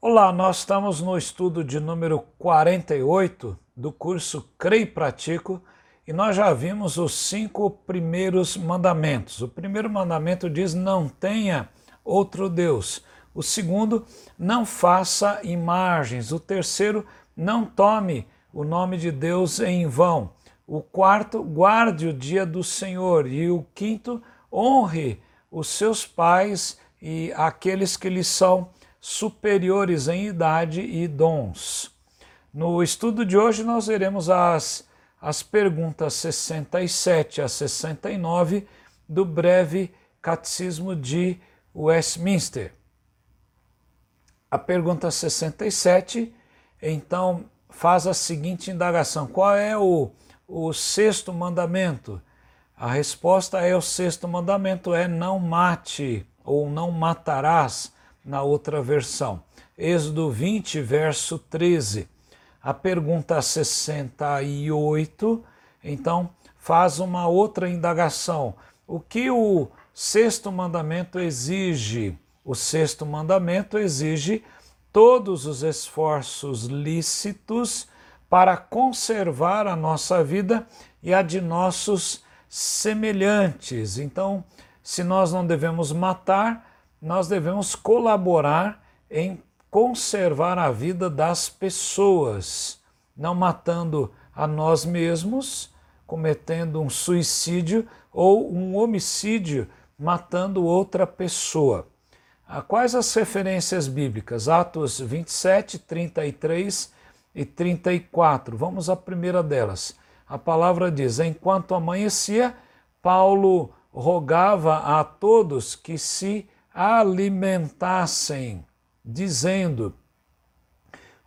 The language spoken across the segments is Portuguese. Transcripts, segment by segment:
Olá, nós estamos no estudo de número 48 do curso Creio e Pratico e nós já vimos os cinco primeiros mandamentos. O primeiro mandamento diz: não tenha outro Deus. O segundo, não faça imagens. O terceiro, não tome o nome de Deus em vão. O quarto, guarde o dia do Senhor. E o quinto, honre os seus pais e aqueles que lhe são superiores em idade e dons. No estudo de hoje, nós veremos as, as perguntas 67 a 69 do breve Catecismo de Westminster. A pergunta 67, então, faz a seguinte indagação: qual é o, o sexto mandamento? A resposta é: o sexto mandamento é não mate ou não matarás na outra versão. Êxodo 20, verso 13. A pergunta 68, então, faz uma outra indagação. O que o sexto mandamento exige? O sexto mandamento exige todos os esforços lícitos para conservar a nossa vida e a de nossos semelhantes. Então, se nós não devemos matar, nós devemos colaborar em conservar a vida das pessoas, não matando a nós mesmos, cometendo um suicídio ou um homicídio, matando outra pessoa. Quais as referências bíblicas? Atos 27, 33 e 34. Vamos à primeira delas. A palavra diz: Enquanto amanhecia, Paulo rogava a todos que se alimentassem, dizendo: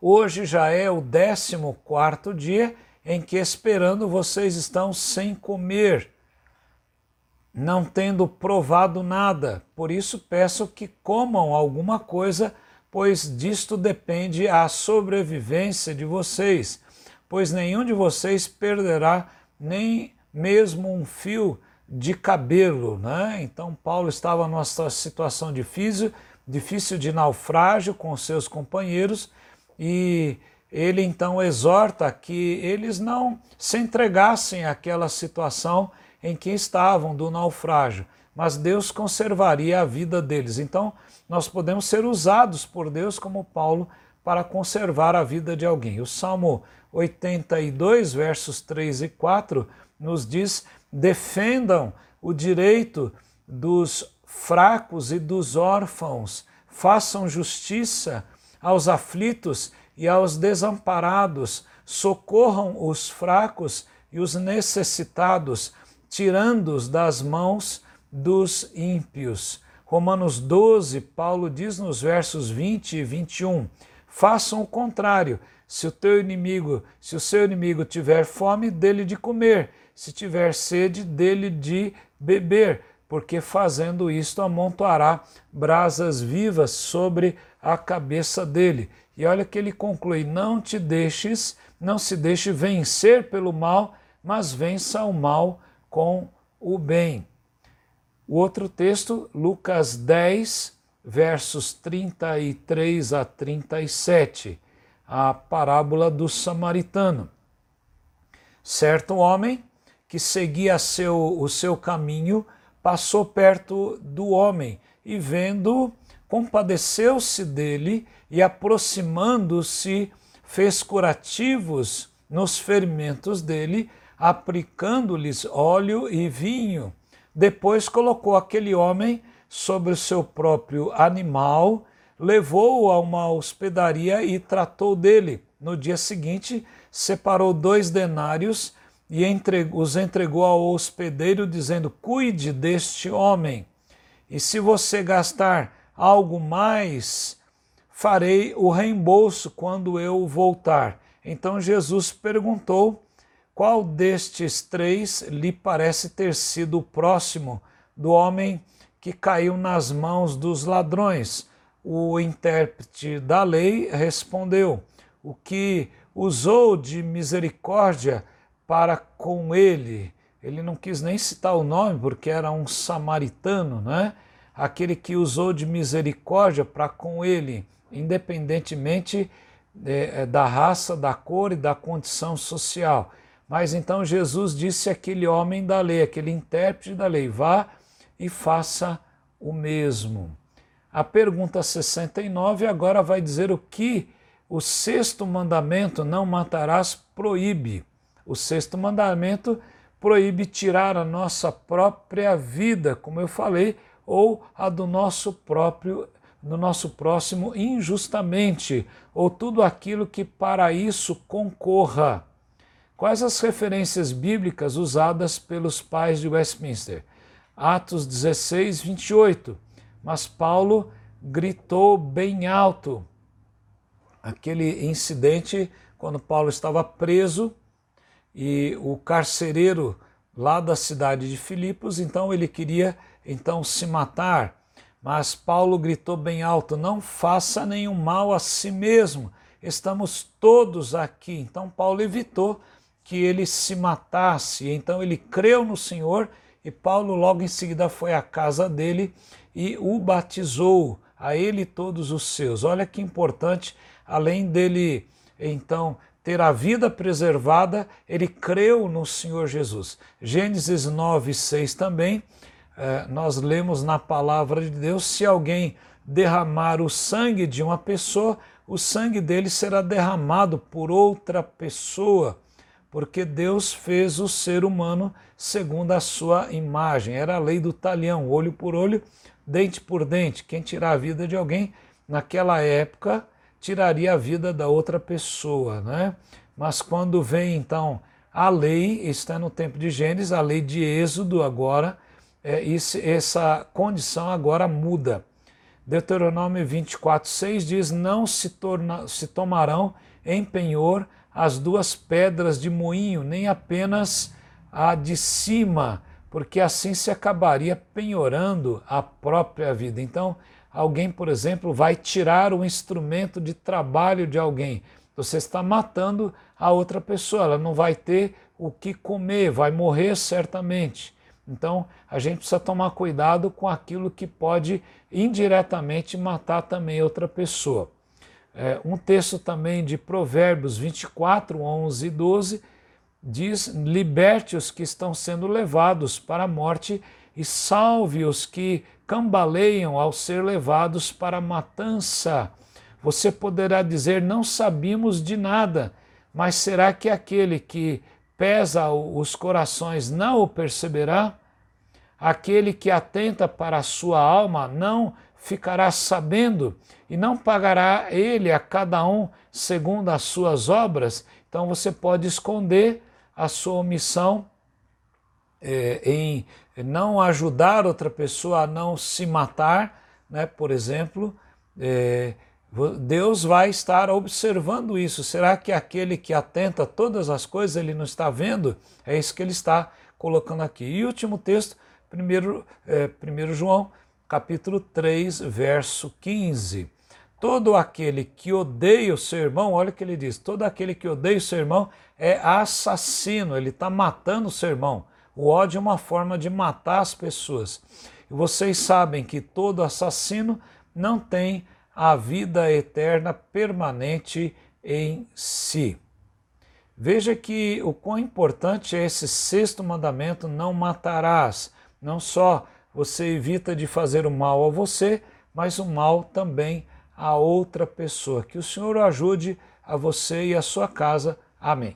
Hoje já é o décimo quarto dia em que esperando vocês estão sem comer, não tendo provado nada. Por isso peço que comam alguma coisa, pois disto depende a sobrevivência de vocês, pois nenhum de vocês perderá nem mesmo um fio de cabelo, né? Então Paulo estava numa situação difícil, difícil de naufrágio com seus companheiros e ele então exorta que eles não se entregassem àquela situação em que estavam do naufrágio, mas Deus conservaria a vida deles. Então, nós podemos ser usados por Deus como Paulo para conservar a vida de alguém. O Salmo 82, versos 3 e 4 nos diz defendam o direito dos fracos e dos órfãos, façam justiça aos aflitos e aos desamparados, socorram os fracos e os necessitados, tirando-os das mãos dos ímpios. Romanos 12, Paulo diz nos versos 20 e 21: façam o contrário. Se o teu inimigo, se o seu inimigo tiver fome, dele de comer se tiver sede, dele de beber, porque fazendo isto amontoará brasas vivas sobre a cabeça dele. E olha que ele conclui: não te deixes, não se deixe vencer pelo mal, mas vença o mal com o bem. O outro texto, Lucas 10, versos 33 a 37, a parábola do samaritano. Certo homem que seguia seu, o seu caminho, passou perto do homem e, vendo, compadeceu-se dele e, aproximando-se, fez curativos nos ferimentos dele, aplicando-lhes óleo e vinho. Depois colocou aquele homem sobre o seu próprio animal, levou-o a uma hospedaria e tratou dele. No dia seguinte, separou dois denários e os entregou ao hospedeiro, dizendo: Cuide deste homem, e se você gastar algo mais, farei o reembolso quando eu voltar. Então Jesus perguntou: Qual destes três lhe parece ter sido o próximo do homem que caiu nas mãos dos ladrões? O intérprete da lei respondeu: O que usou de misericórdia para com ele, ele não quis nem citar o nome porque era um samaritano, né? aquele que usou de misericórdia para com ele, independentemente é, é, da raça, da cor e da condição social. Mas então Jesus disse àquele homem da lei, aquele intérprete da lei: vá e faça o mesmo. A pergunta 69 agora vai dizer o que o sexto mandamento, não matarás, proíbe. O sexto mandamento proíbe tirar a nossa própria vida, como eu falei, ou a do nosso próprio no nosso próximo injustamente, ou tudo aquilo que para isso concorra. Quais as referências bíblicas usadas pelos pais de Westminster? Atos 16, 28. Mas Paulo gritou bem alto. Aquele incidente quando Paulo estava preso e o carcereiro lá da cidade de Filipos, então ele queria então se matar, mas Paulo gritou bem alto: "Não faça nenhum mal a si mesmo. Estamos todos aqui". Então Paulo evitou que ele se matasse. Então ele creu no Senhor e Paulo logo em seguida foi à casa dele e o batizou a ele e todos os seus. Olha que importante, além dele então ter a vida preservada, ele creu no Senhor Jesus. Gênesis 9, 6 também, eh, nós lemos na palavra de Deus: se alguém derramar o sangue de uma pessoa, o sangue dele será derramado por outra pessoa, porque Deus fez o ser humano segundo a sua imagem. Era a lei do talhão, olho por olho, dente por dente. Quem tirar a vida de alguém naquela época tiraria a vida da outra pessoa, né? Mas quando vem então a lei, está no tempo de Gênesis, a lei de Êxodo agora, é, isso, essa condição agora muda. Deuteronômio 24, 6 diz: Não se, torna, se tomarão em penhor as duas pedras de moinho, nem apenas a de cima, porque assim se acabaria penhorando a própria vida. Então, alguém, por exemplo, vai tirar o instrumento de trabalho de alguém. Você está matando a outra pessoa, ela não vai ter o que comer, vai morrer certamente. Então, a gente precisa tomar cuidado com aquilo que pode indiretamente matar também outra pessoa. É, um texto também de Provérbios 24, 11 e 12 diz: Liberte os que estão sendo levados para a morte e salve os que cambaleiam ao ser levados para a matança. Você poderá dizer: Não sabíamos de nada, mas será que aquele que pesa os corações não o perceberá? Aquele que atenta para a sua alma não ficará sabendo e não pagará ele a cada um segundo as suas obras? Então você pode esconder a sua omissão é, em não ajudar outra pessoa a não se matar, né, por exemplo, é, Deus vai estar observando isso. Será que aquele que atenta a todas as coisas ele não está vendo? É isso que ele está colocando aqui. E último texto, 1 é, primeiro João, capítulo 3, verso 15. Todo aquele que odeia o seu irmão, olha o que ele diz: todo aquele que odeia o seu irmão é assassino, ele está matando o seu irmão. O ódio é uma forma de matar as pessoas. E vocês sabem que todo assassino não tem a vida eterna permanente em si. Veja que o quão importante é esse sexto mandamento: não matarás. Não só você evita de fazer o mal a você, mas o mal também a outra pessoa. Que o Senhor ajude a você e a sua casa. Amém.